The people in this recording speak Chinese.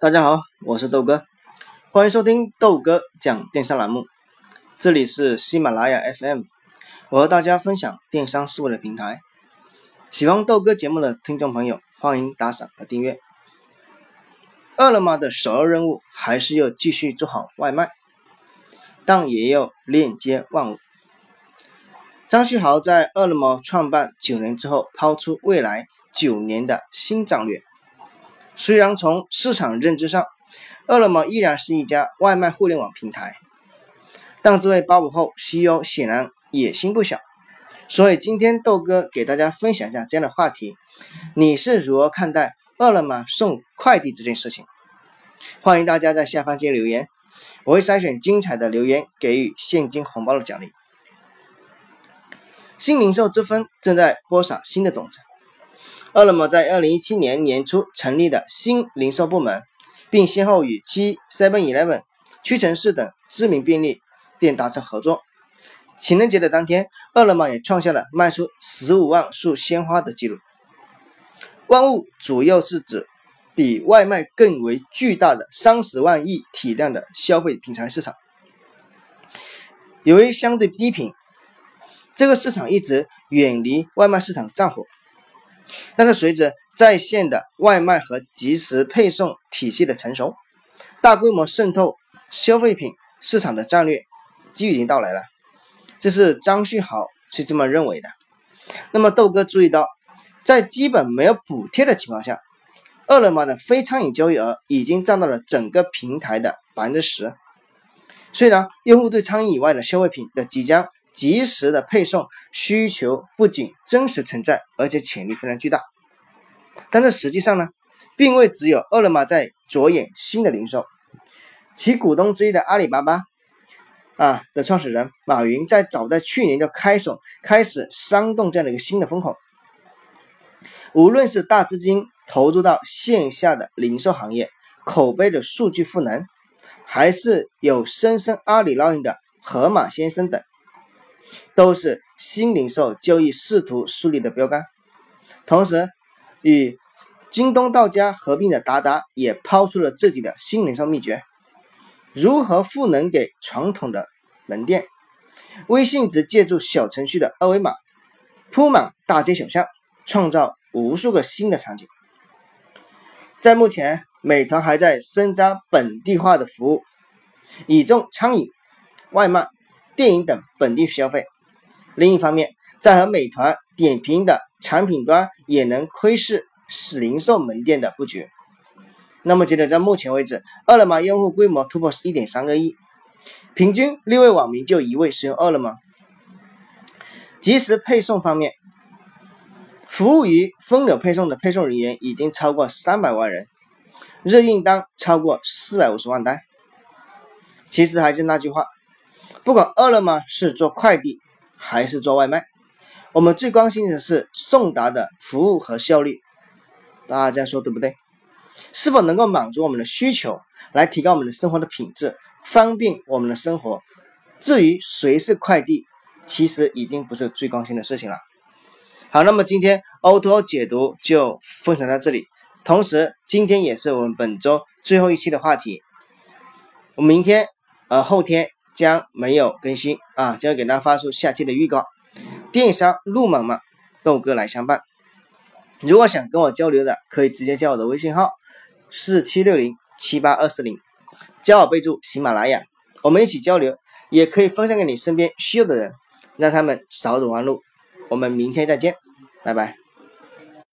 大家好，我是豆哥，欢迎收听豆哥讲电商栏目。这里是喜马拉雅 FM，我和大家分享电商思维的平台。喜欢豆哥节目的听众朋友，欢迎打赏和订阅。饿了么的首要任务还是要继续做好外卖，但也要链接万物。张旭豪在饿了么创办九年之后，抛出未来九年的新战略。虽然从市场认知上，饿了么依然是一家外卖互联网平台，但这位八五后 CEO 显然野心不小。所以今天豆哥给大家分享一下这样的话题：你是如何看待饿了么送快递这件事情？欢迎大家在下方进行留言，我会筛选精彩的留言，给予现金红包的奖励。新零售之风正在播撒新的种子。饿了么在二零一七年年初成立的新零售部门，并先后与七 Seven Eleven、屈臣氏等知名便利店达成合作。情人节的当天，饿了么也创下了卖出十五万束鲜花的记录。万物主要是指比外卖更为巨大的三十万亿体量的消费品牌市场，由于相对低频。这个市场一直远离外卖市场的战火，但是随着在线的外卖和即时配送体系的成熟，大规模渗透消费品市场的战略机遇已经到来了。这是张旭豪是这么认为的。那么豆哥注意到，在基本没有补贴的情况下，饿了么的非餐饮交易额已经占到了整个平台的百分之十。虽然用户对餐饮以外的消费品的即将及时的配送需求不仅真实存在，而且潜力非常巨大。但是实际上呢，并未只有饿了么在着眼新的零售。其股东之一的阿里巴巴啊的创始人马云，在早在去年就开手开始煽动这样的一个新的风口。无论是大资金投入到线下的零售行业，口碑的数据赋能，还是有深深阿里烙印的盒马先生等。都是新零售交易试图树立的标杆。同时，与京东到家合并的达达也抛出了自己的新零售秘诀：如何赋能给传统的门店。微信只借助小程序的二维码，铺满大街小巷，创造无数个新的场景。在目前，美团还在深扎本地化的服务，倚重餐饮、外卖、电影等本地消费。另一方面，在和美团点评的产品端也能窥视是零售门店的布局。那么，截止到目前为止，饿了么用户规模突破一点三个亿，平均六位网民就一位使用饿了么。即时配送方面，服务于分流配送的配送人员已经超过三百万人，日订单超过四百五十万单。其实还是那句话，不管饿了么是做快递。还是做外卖，我们最关心的是送达的服务和效率，大家说对不对？是否能够满足我们的需求，来提高我们的生活的品质，方便我们的生活？至于谁是快递，其实已经不是最关心的事情了。好，那么今天 O to O 解读就分享到这里，同时今天也是我们本周最后一期的话题，我们明天呃后天。将没有更新啊，将给大家发出下期的预告。电商路茫茫，豆哥来相伴。如果想跟我交流的，可以直接加我的微信号四七六零七八二四零，加我备注喜马拉雅，我们一起交流。也可以分享给你身边需要的人，让他们少走弯路。我们明天再见，拜拜。